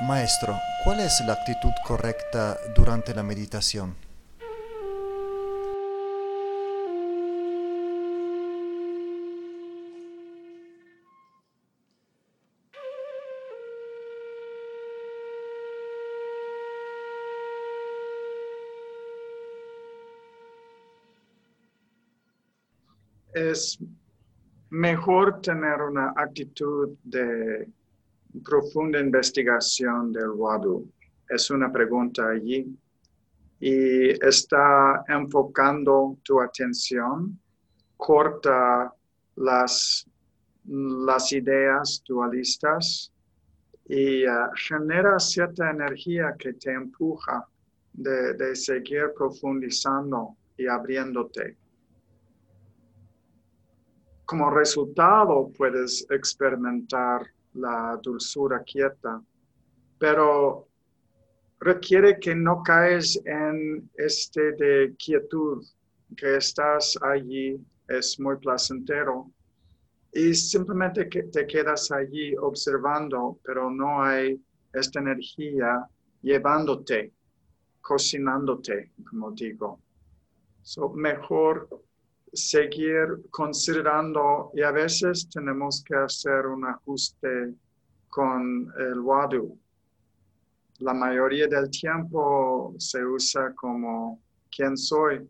Maestro, ¿cuál es la actitud correcta durante la meditación? Es mejor tener una actitud de profunda investigación del Wadu. Es una pregunta allí y está enfocando tu atención, corta las, las ideas dualistas y uh, genera cierta energía que te empuja de, de seguir profundizando y abriéndote. Como resultado puedes experimentar la dulzura quieta, pero requiere que no caes en este de quietud, que estás allí, es muy placentero, y simplemente te quedas allí observando, pero no hay esta energía llevándote, cocinándote, como digo. So, mejor seguir considerando y a veces tenemos que hacer un ajuste con el wadu. La mayoría del tiempo se usa como quién soy,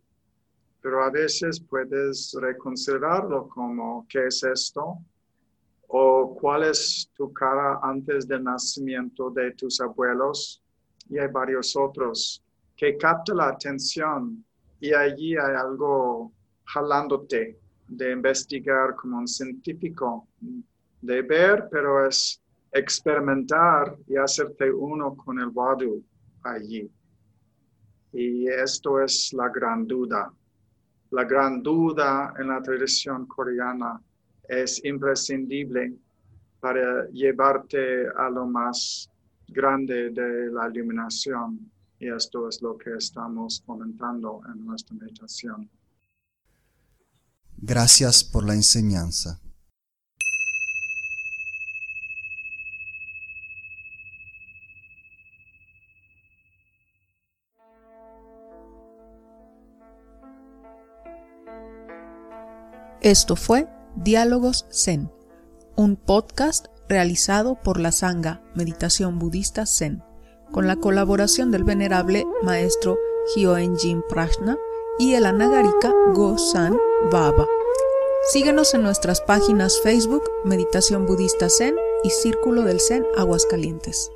pero a veces puedes reconsiderarlo como qué es esto o cuál es tu cara antes del nacimiento de tus abuelos y hay varios otros que capta la atención y allí hay algo jalándote de investigar como un científico, de ver, pero es experimentar y hacerte uno con el Wadu allí. Y esto es la gran duda. La gran duda en la tradición coreana es imprescindible para llevarte a lo más grande de la iluminación. Y esto es lo que estamos comentando en nuestra meditación. Gracias por la enseñanza. Esto fue Diálogos Zen, un podcast realizado por la Sangha Meditación Budista Zen, con la colaboración del venerable maestro Hyoenjin Prashna y el anagarika Go-san Baba. Síguenos en nuestras páginas Facebook Meditación Budista Zen y Círculo del Zen Aguascalientes.